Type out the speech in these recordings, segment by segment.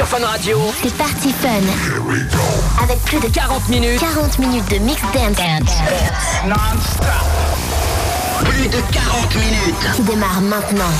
sur Fun Radio. C'est parti fun. Avec plus de 40 minutes. 40 minutes de mix dance. Plus de 40 minutes. Qui démarre maintenant.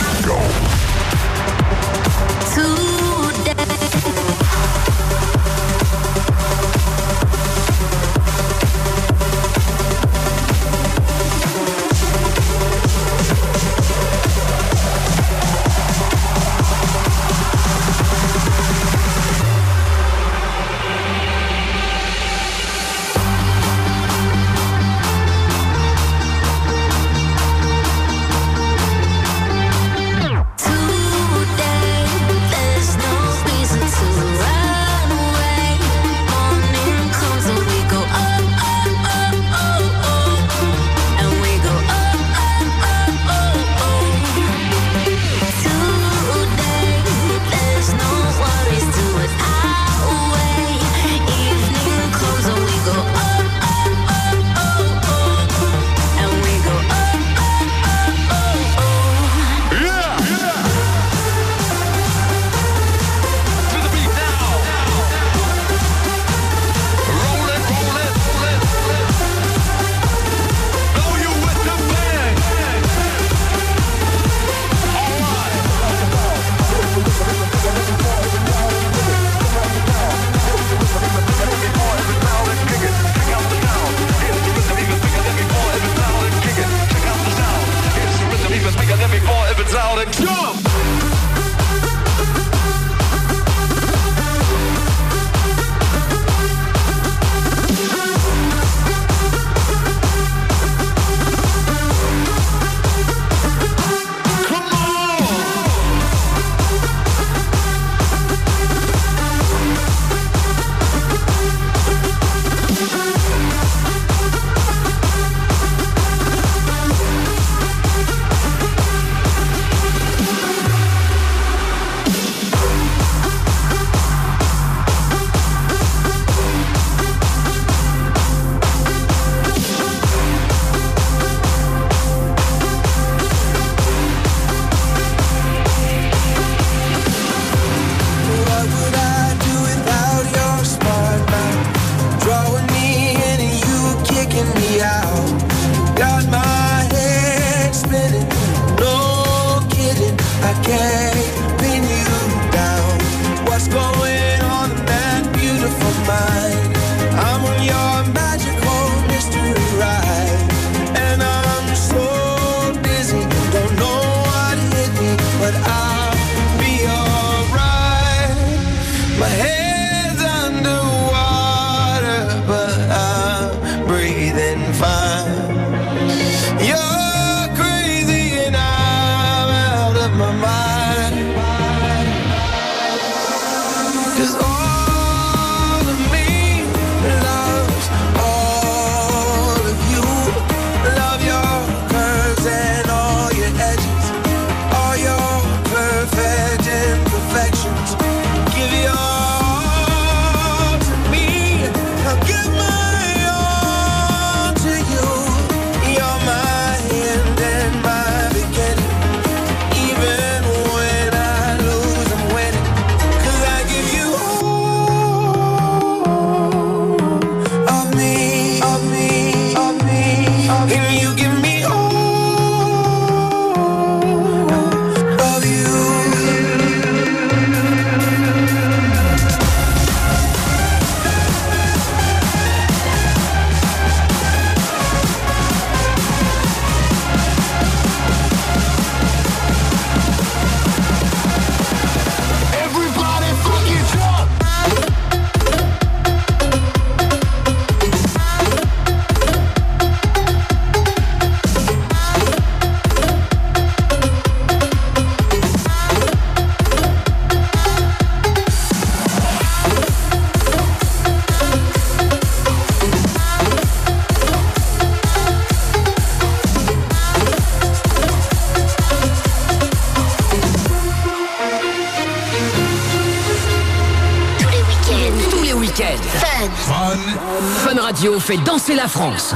Danser la France.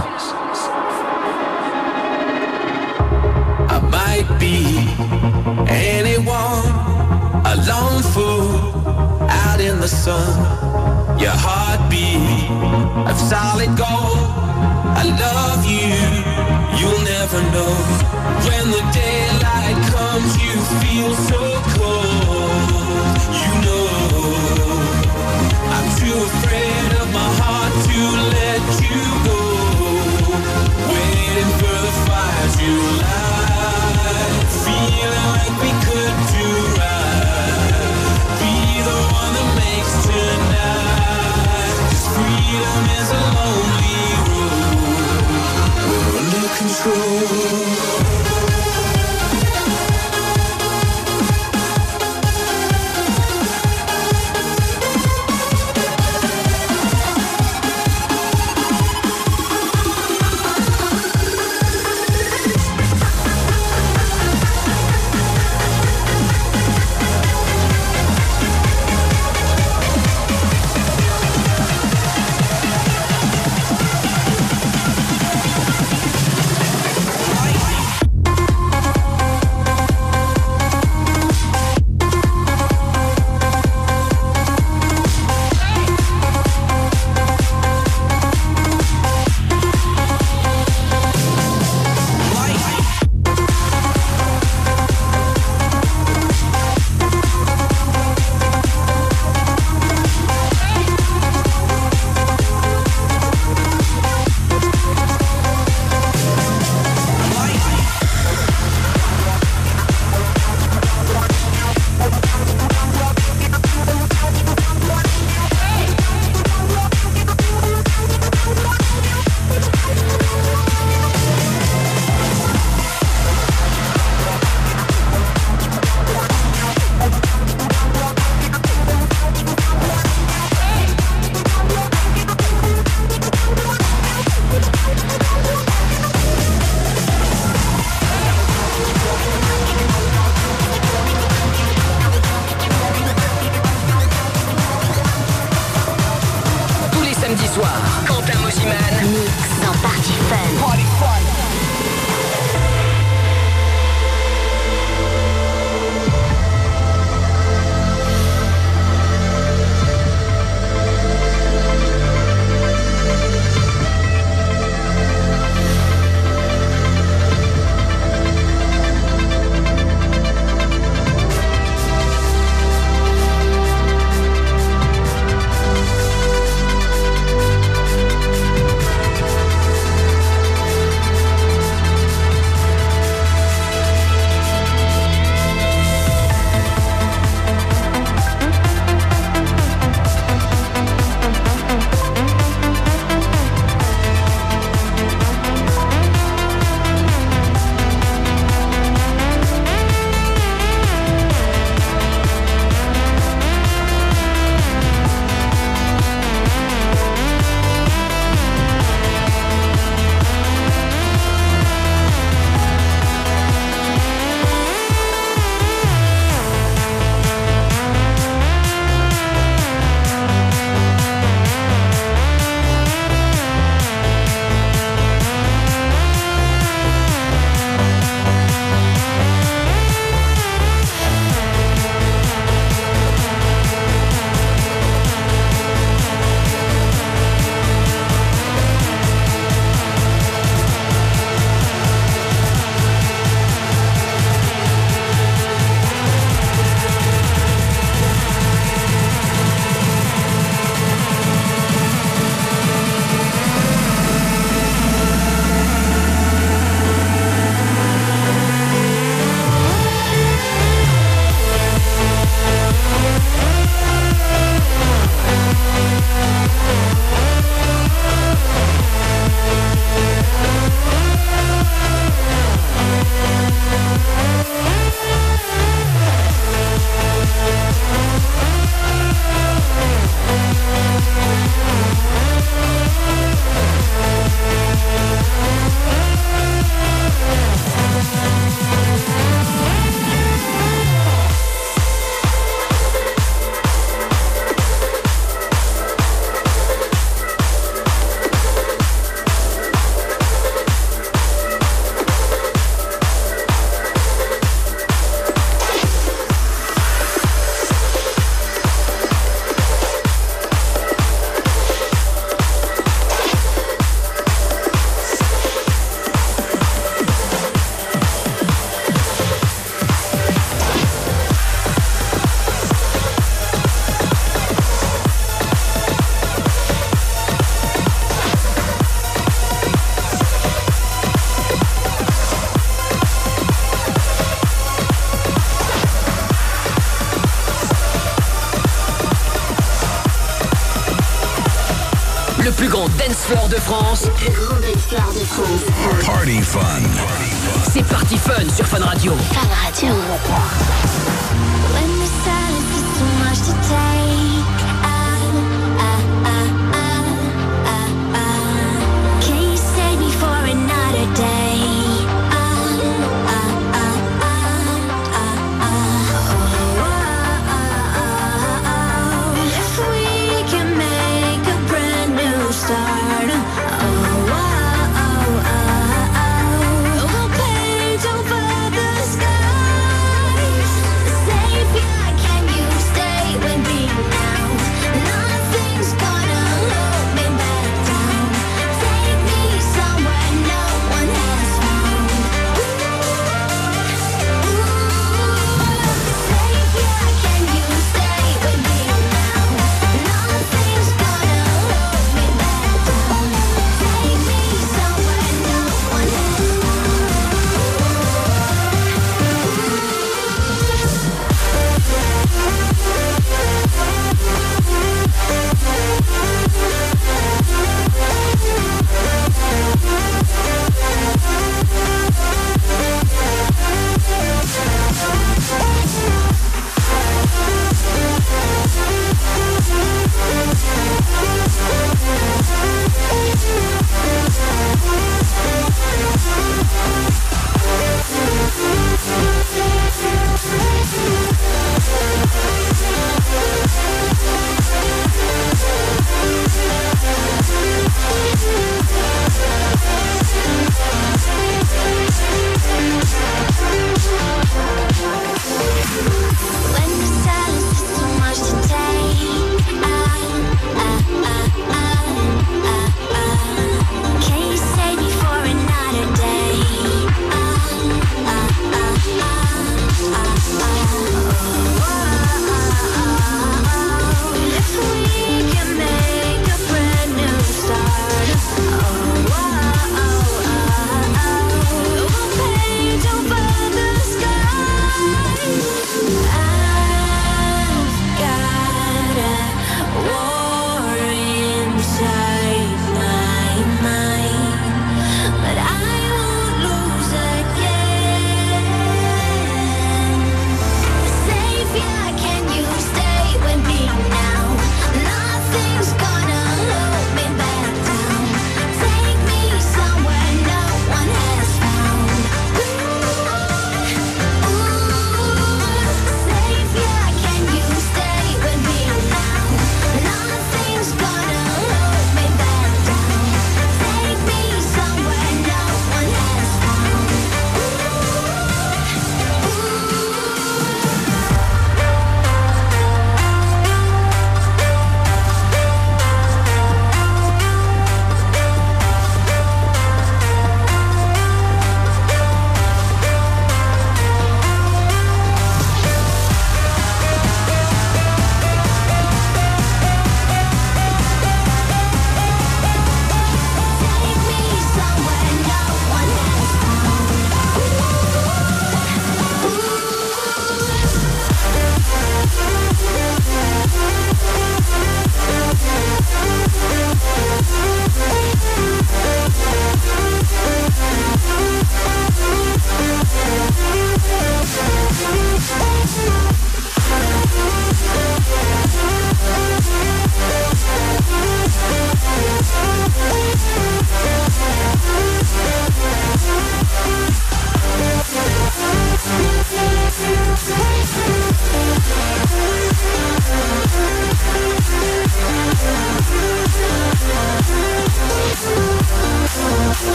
C'est Party Fun sur Fun Radio. Fun Radio.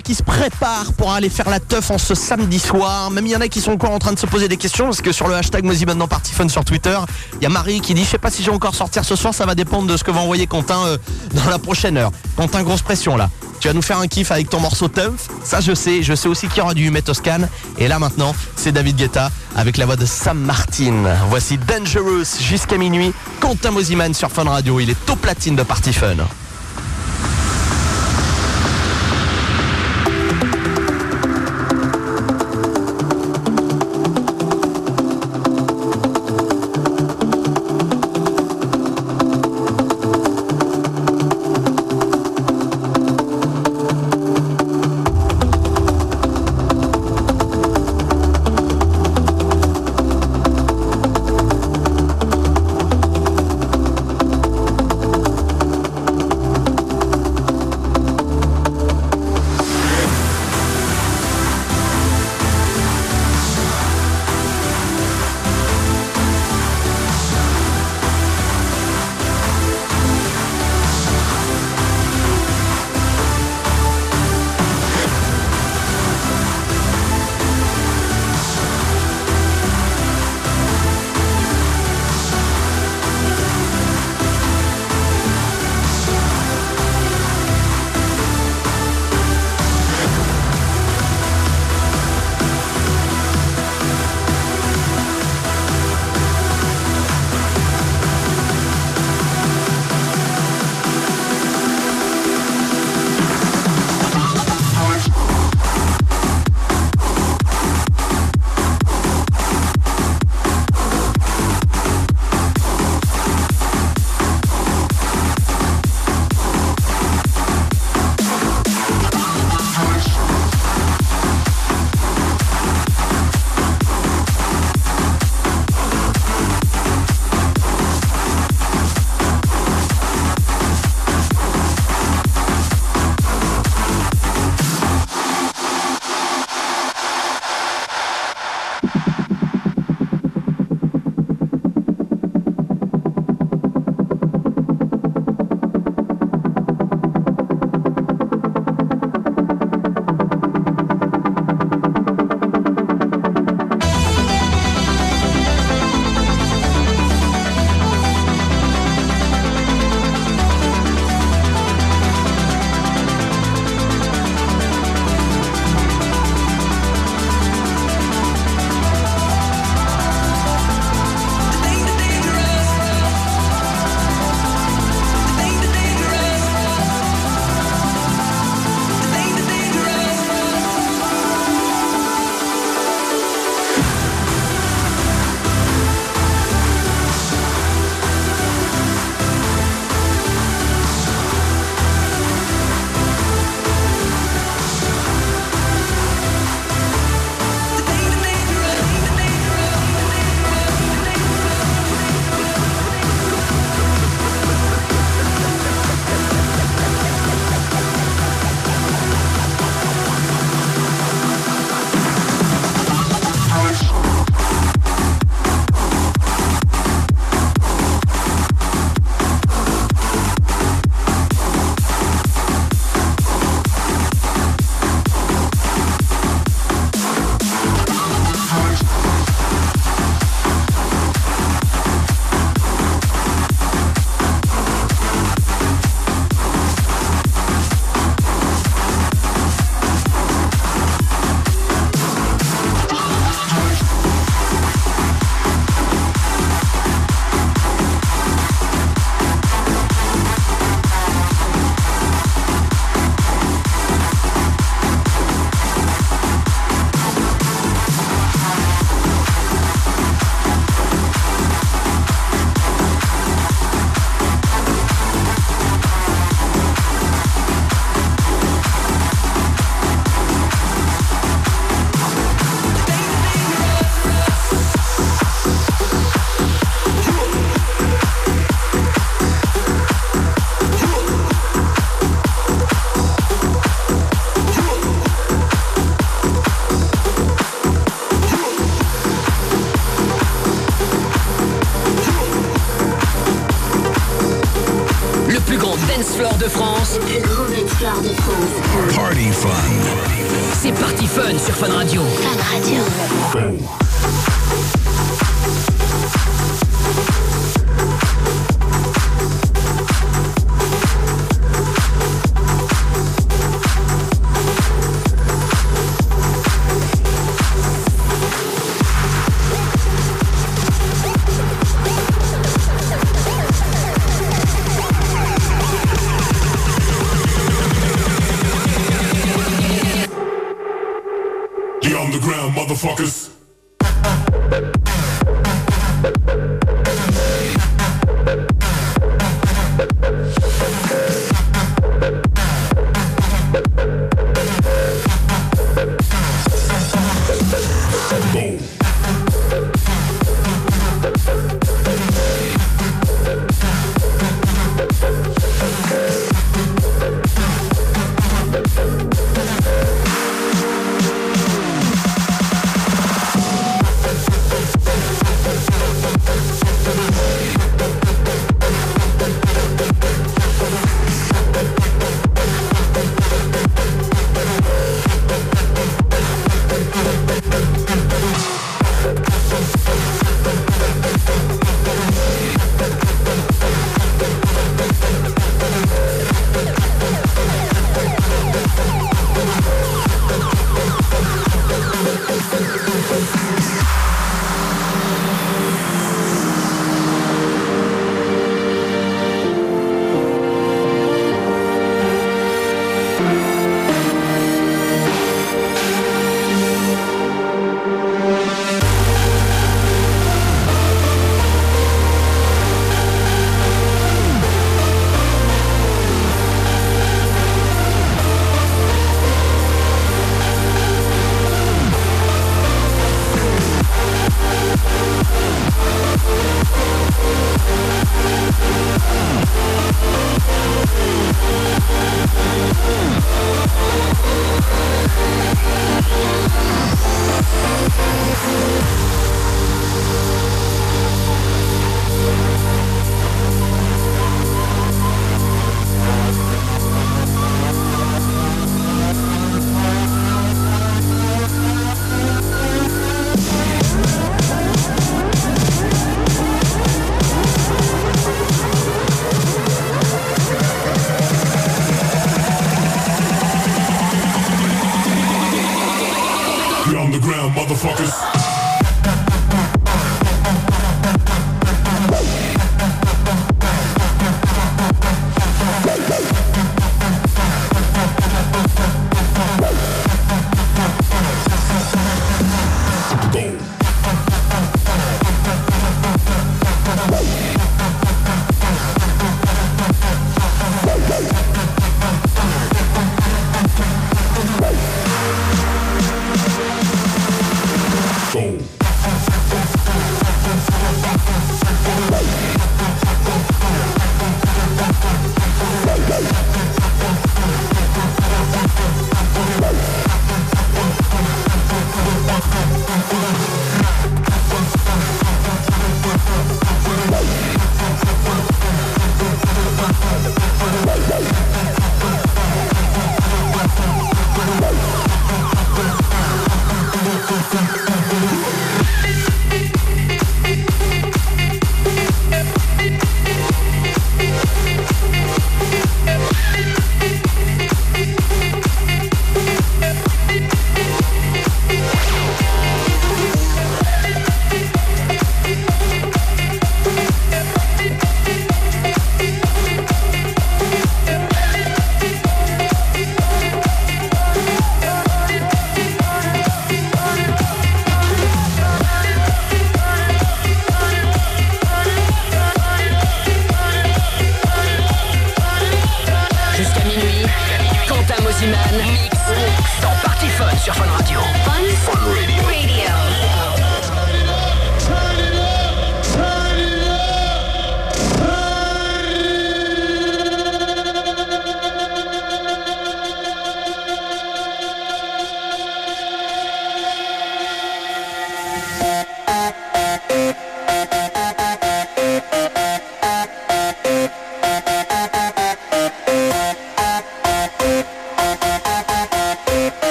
Qui se préparent pour aller faire la teuf en ce samedi soir. Même il y en a qui sont encore en train de se poser des questions parce que sur le hashtag Mozy maintenant Party Fun sur Twitter, il y a Marie qui dit je sais pas si je vais encore sortir ce soir, ça va dépendre de ce que va envoyer Quentin euh, dans la prochaine heure. Quentin, grosse pression là. Tu vas nous faire un kiff avec ton morceau Tumph. Ça, je sais. Je sais aussi qu'il y aura du Humet Toscan. Et là, maintenant, c'est David Guetta avec la voix de Sam Martin. Voici Dangerous jusqu'à minuit. Quentin Moziman sur Fun Radio. Il est au platine de Party Fun.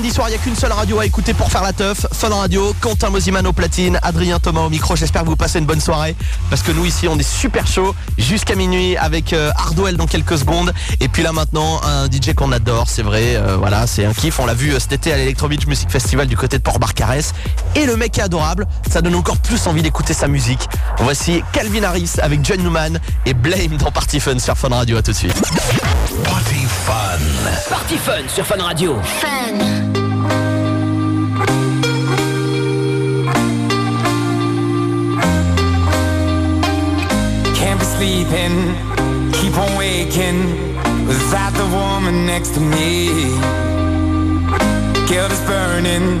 Samedi soir, il n'y a qu'une seule radio à écouter pour faire la teuf. Fun Radio, Quentin Mosiman au platine, Adrien Thomas au micro. J'espère que vous passez une bonne soirée. Parce que nous ici, on est super chaud jusqu'à minuit avec euh, Hardwell dans quelques secondes. Et puis là maintenant, un DJ qu'on adore, c'est vrai. euh, voilà, c'est un kiff. On l'a vu euh, cet été à l'Electro Beach Music Festival du côté de Port-Barcarès. Et le mec est adorable. Ça donne encore plus envie d'écouter sa musique. Voici Calvin Harris avec John Newman et Blame dans Party Fun sur Fun Radio. À tout de suite. Party Fun. Party Fun sur Fun Radio. Fun. Can't be sleeping, keep on waking without the woman next to me. Guilt is burning,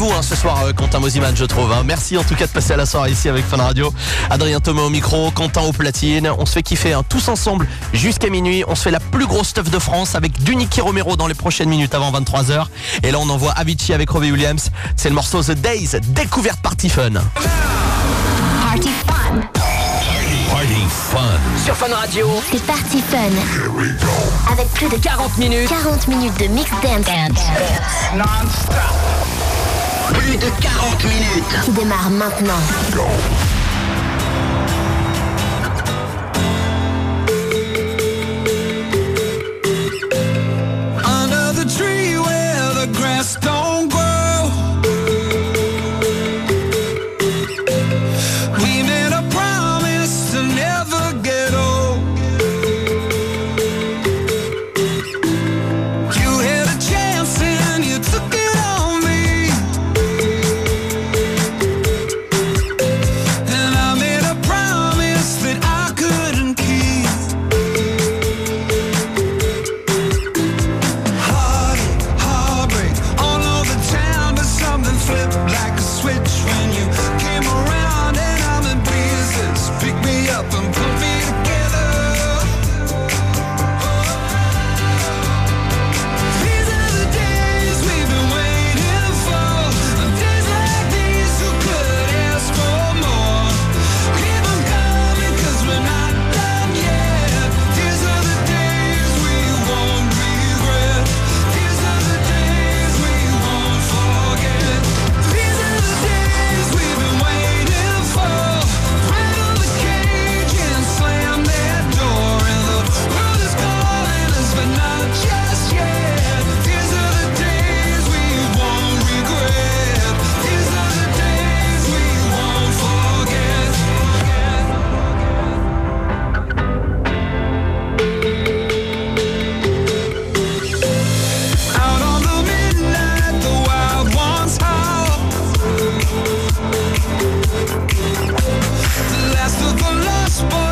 Vous hein, ce soir, euh, Quentin Mosiman, je trouve. hein. Merci en tout cas de passer à la soirée ici avec Fun Radio. Adrien Thomas au micro, Quentin au platine. On se fait kiffer hein, tous ensemble jusqu'à minuit. On se fait la plus grosse stuff de France avec du Nicky Romero dans les prochaines minutes avant 23h. Et là, on envoie Avicii avec Robbie Williams. C'est le morceau The Days, découverte party fun. Party fun. Party fun. Sur Fun Radio, C'est party fun. Avec plus de 40 minutes. 40 minutes de mix dance Plus de 40 minutes. qui démarre maintenant. Under spoil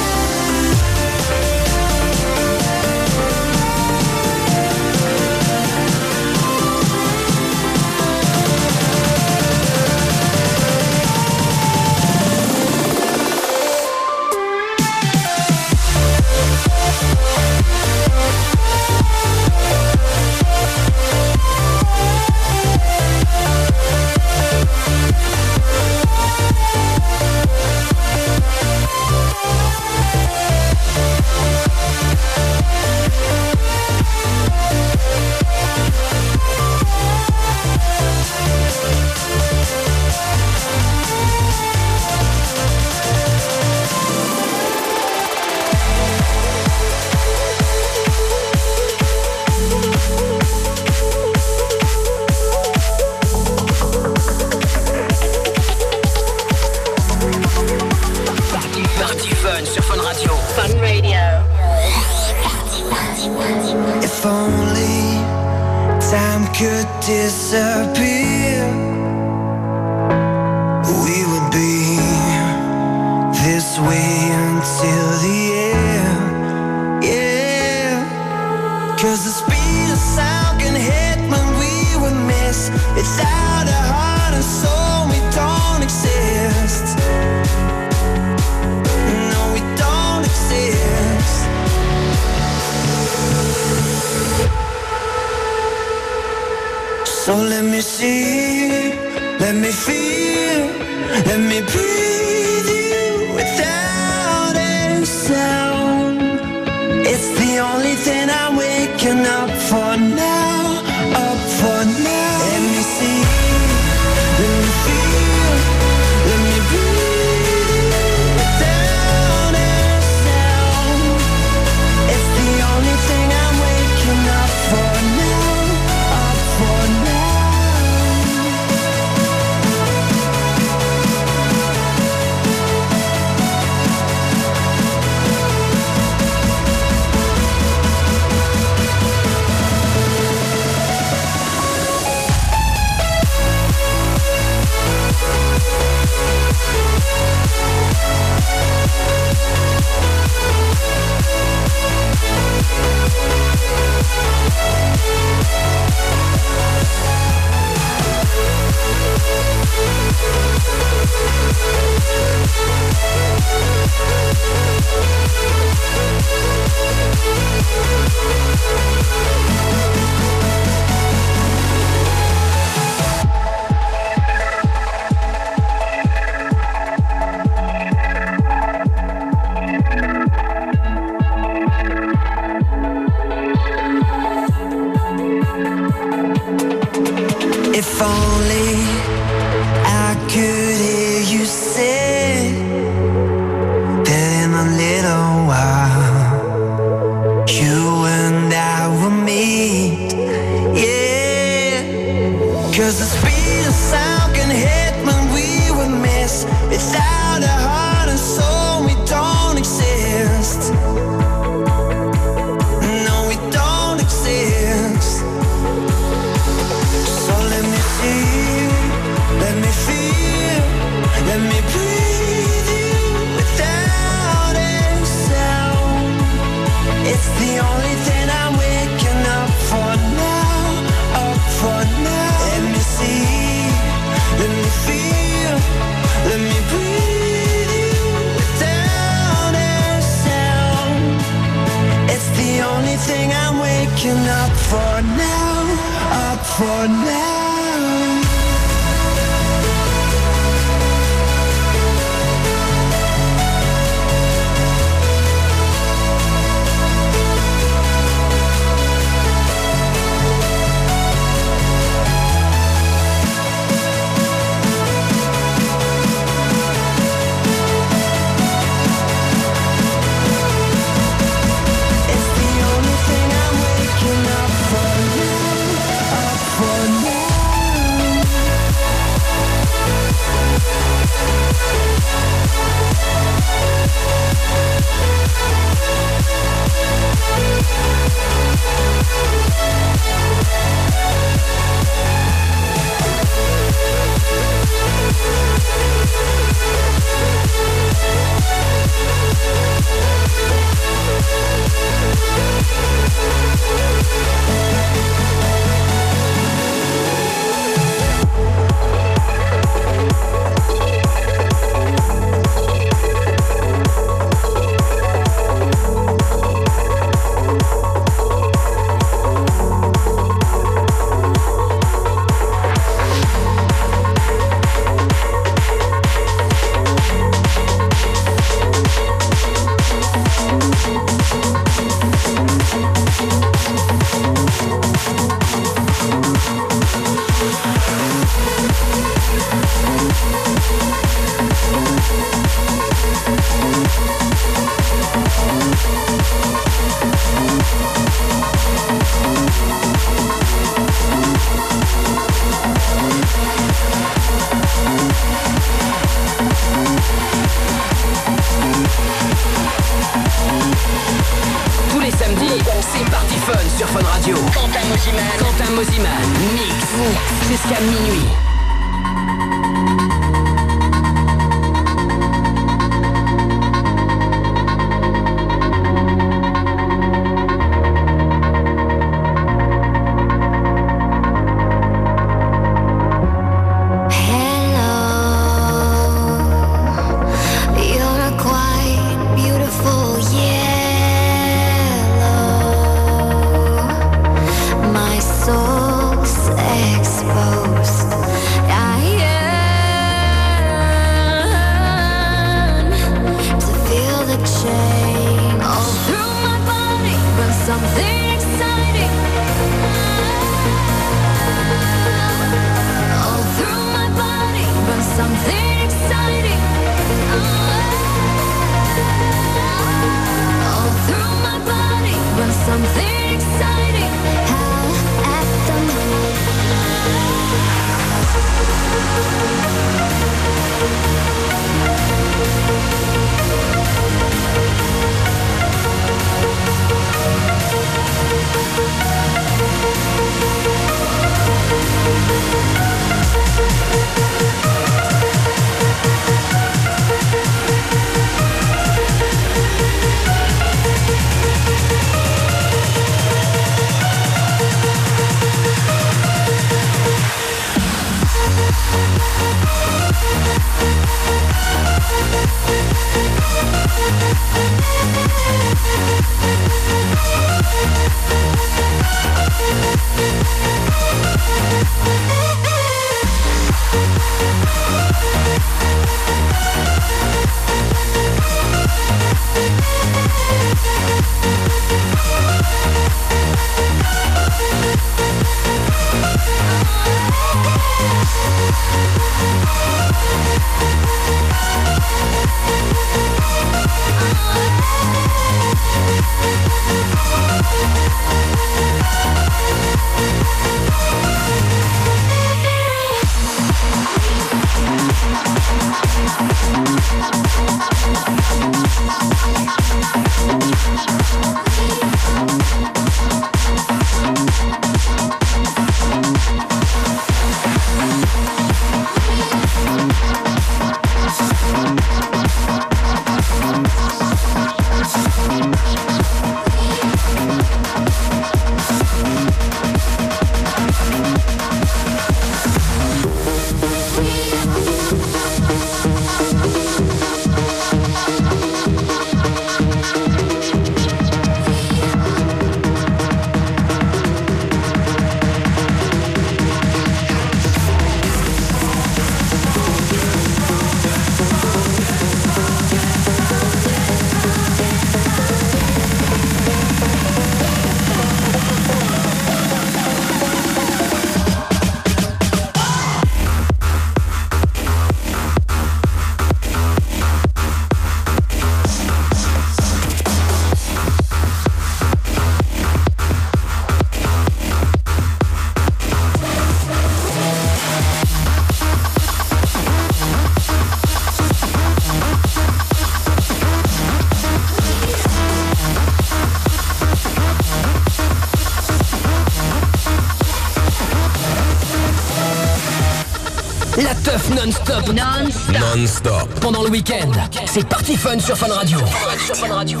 non-stop. Non-stop. Non-stop. Pendant le week-end, c'est Party Fun sur Fun Radio. Sur Fun Radio.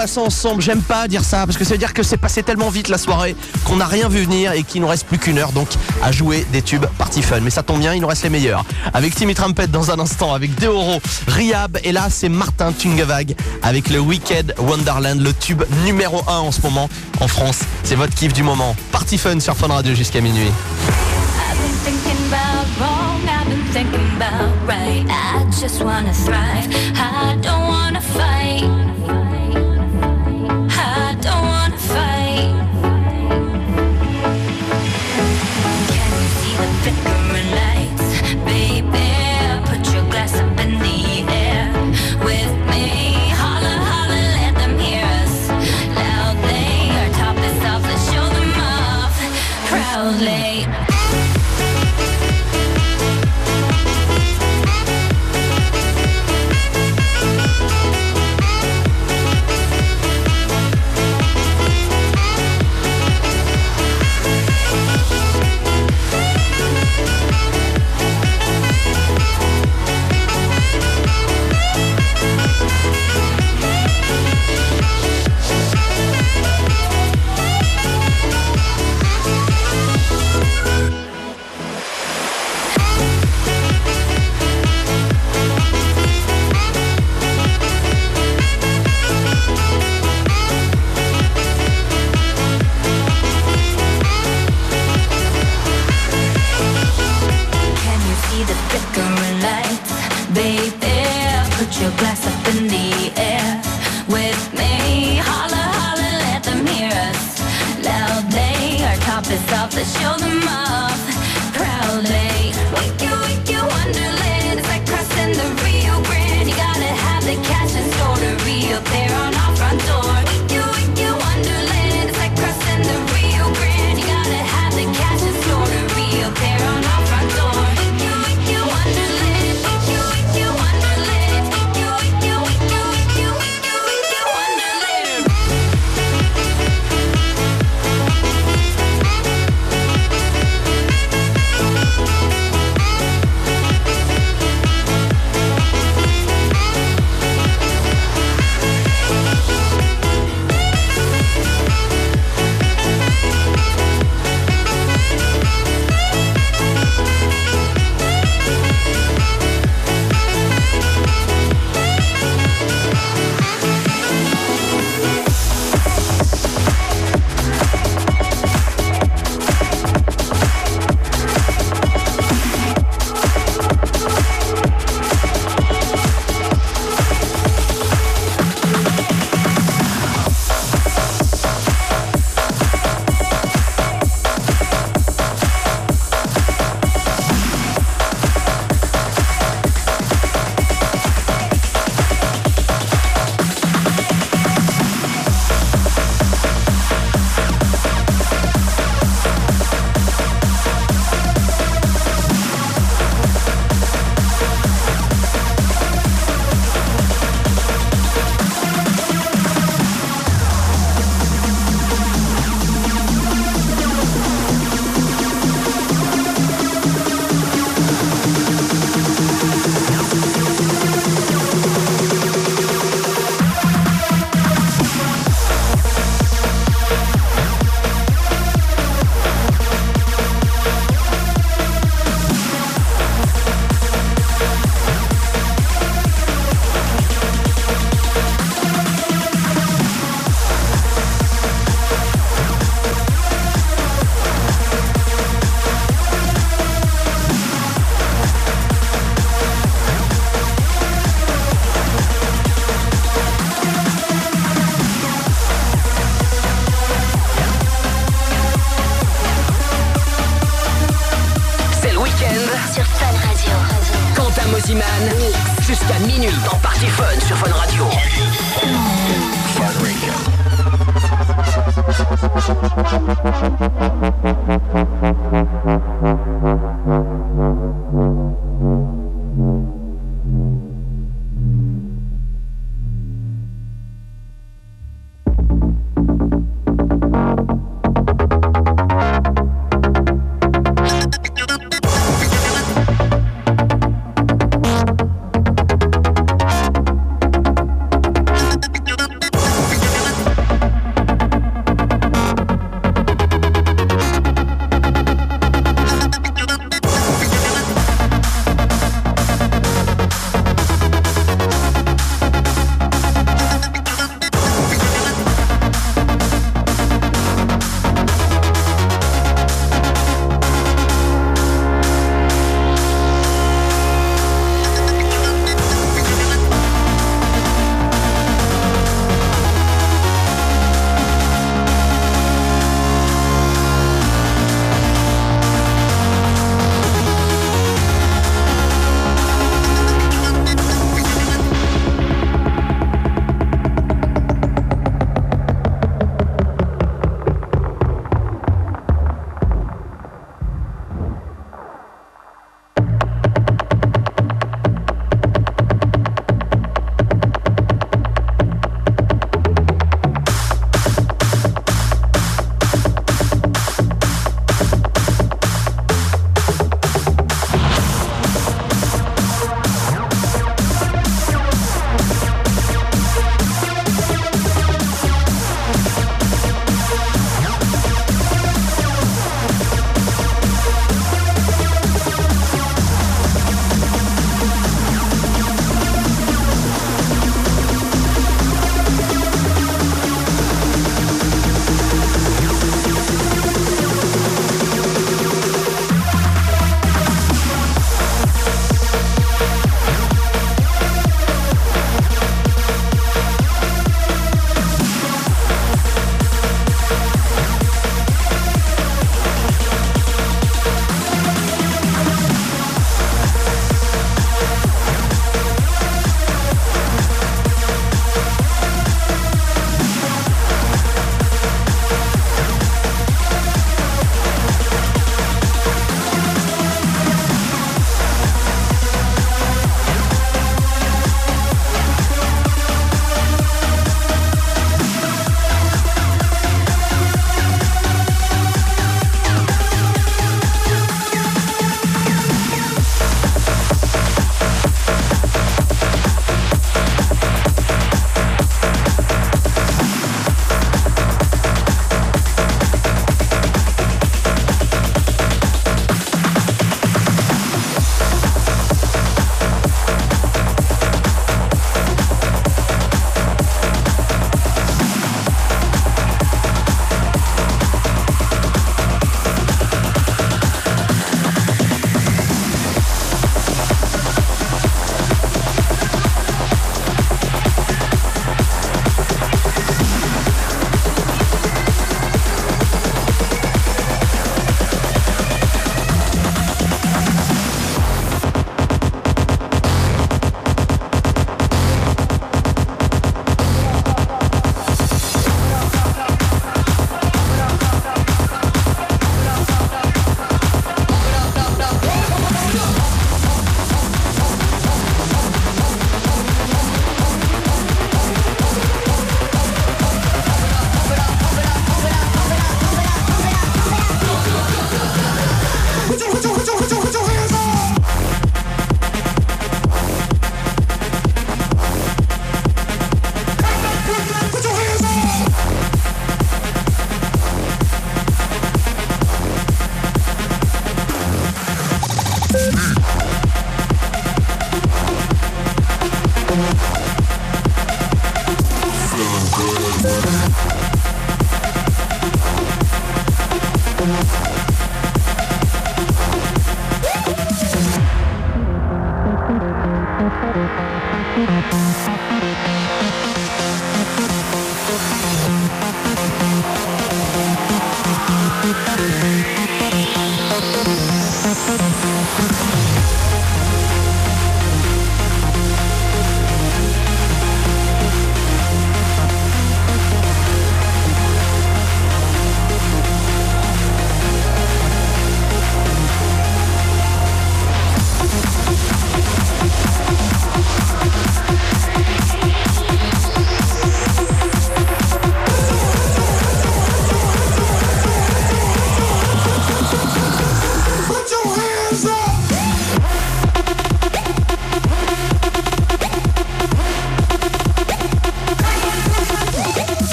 Ensemble. J'aime pas dire ça parce que ça veut dire que c'est passé tellement vite la soirée qu'on n'a rien vu venir et qu'il nous reste plus qu'une heure donc à jouer des tubes party fun. Mais ça tombe bien, il nous reste les meilleurs. Avec Timmy Trumpet dans un instant, avec Deoro, Riab et là c'est Martin Tungavag avec le Wicked Wonderland, le tube numéro 1 en ce moment en France. C'est votre kiff du moment. Party fun sur Fun Radio jusqu'à minuit.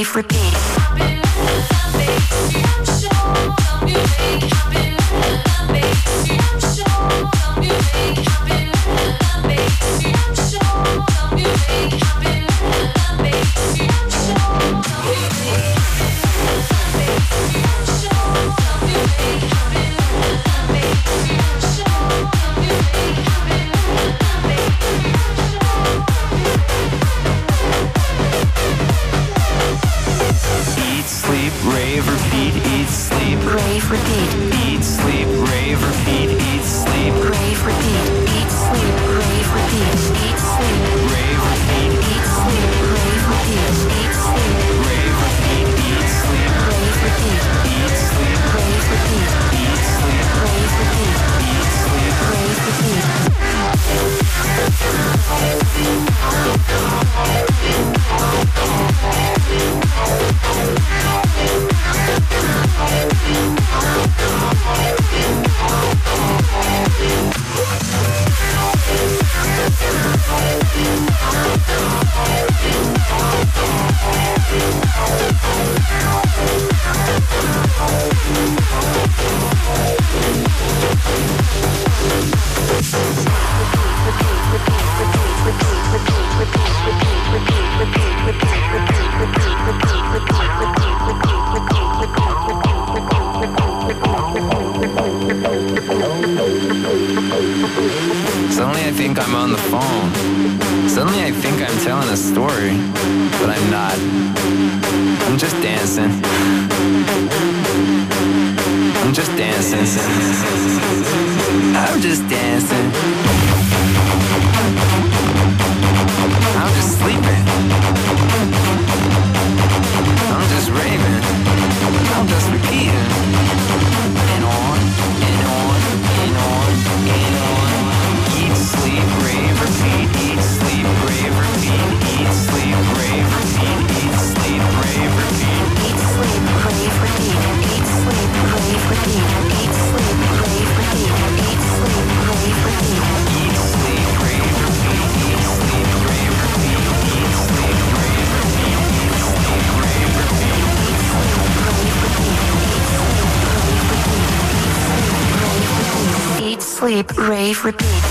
Leave repeat. Rave, repeat.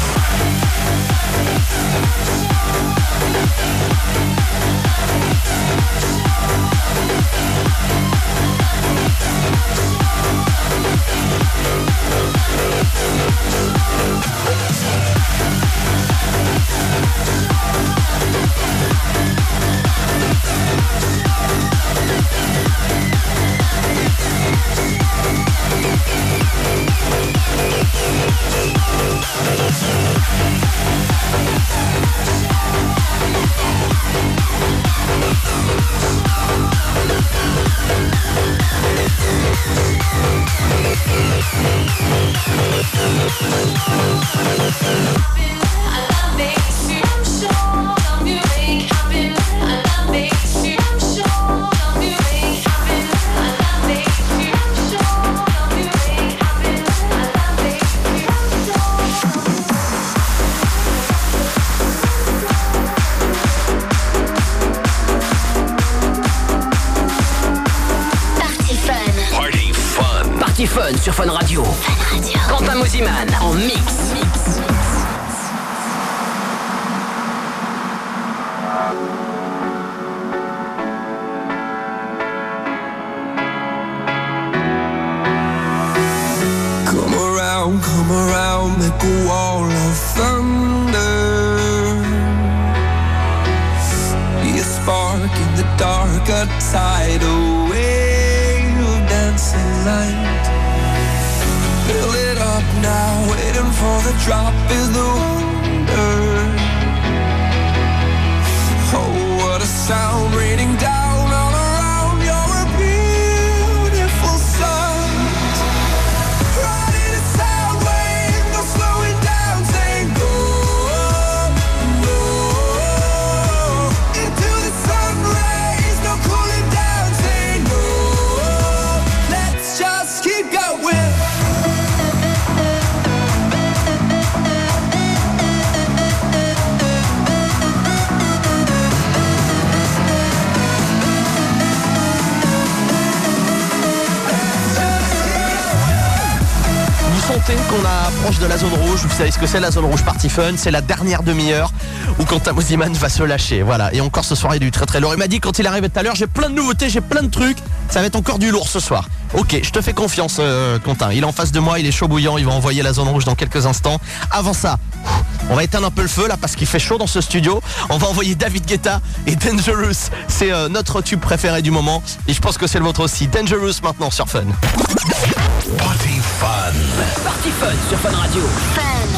Que c'est la zone rouge Party Fun C'est la dernière demi-heure où Quentin Mosiman va se lâcher. Voilà. Et encore ce soir, il y a du très très lourd. Il m'a dit quand il arrivait tout à l'heure, j'ai plein de nouveautés, j'ai plein de trucs. Ça va être encore du lourd ce soir. Ok, je te fais confiance, euh, Quentin. Il est en face de moi, il est chaud bouillant. Il va envoyer la zone rouge dans quelques instants. Avant ça, on va éteindre un peu le feu là parce qu'il fait chaud dans ce studio. On va envoyer David Guetta et Dangerous. C'est euh, notre tube préféré du moment. Et je pense que c'est le vôtre aussi. Dangerous maintenant sur Fun. Party Fun. Party Fun sur Fun Radio. Fun.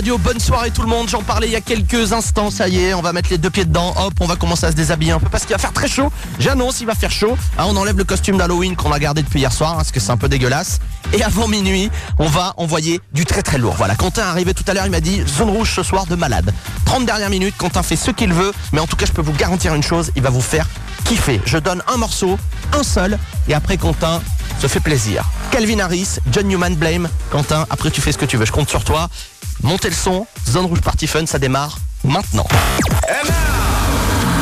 Radio, bonne soirée tout le monde, j'en parlais il y a quelques instants, ça y est, on va mettre les deux pieds dedans, hop, on va commencer à se déshabiller un peu parce qu'il va faire très chaud, j'annonce il va faire chaud, Ah, on enlève le costume d'Halloween qu'on a gardé depuis hier soir, hein, parce que c'est un peu dégueulasse, et avant minuit, on va envoyer du très très lourd, voilà, Quentin est arrivé tout à l'heure, il m'a dit zone rouge ce soir de malade, 30 dernières minutes, Quentin fait ce qu'il veut, mais en tout cas je peux vous garantir une chose, il va vous faire kiffer, je donne un morceau, un seul, et après Quentin se fait plaisir. Calvin Harris, John Newman Blame, Quentin, après tu fais ce que tu veux, je compte sur toi. Montez le son, Zone Rouge Party Fun, ça démarre maintenant.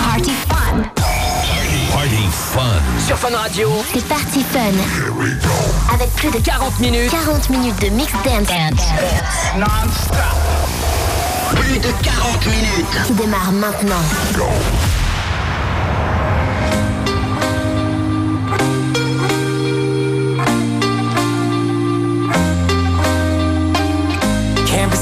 Party Fun. Party fun. Sur Fun Radio, C'est Party Fun. Avec plus de 40 minutes, 40 minutes de mix dance plus de 40 minutes. qui démarre maintenant.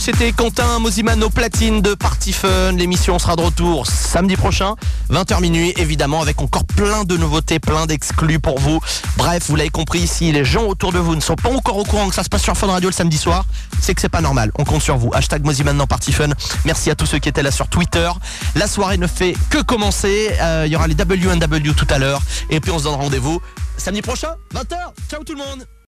C'était Quentin Mosiman au platine de Party Fun. L'émission sera de retour samedi prochain, 20h minuit, évidemment, avec encore plein de nouveautés, plein d'exclus pour vous. Bref, vous l'avez compris, si les gens autour de vous ne sont pas encore au courant que ça se passe sur Fun Radio le samedi soir, c'est que c'est pas normal. On compte sur vous. Hashtag Mosiman dans Party Fun. Merci à tous ceux qui étaient là sur Twitter. La soirée ne fait que commencer. Euh, Il y aura les WNW tout à l'heure. Et puis on se donne rendez-vous samedi prochain, 20h. Ciao tout le monde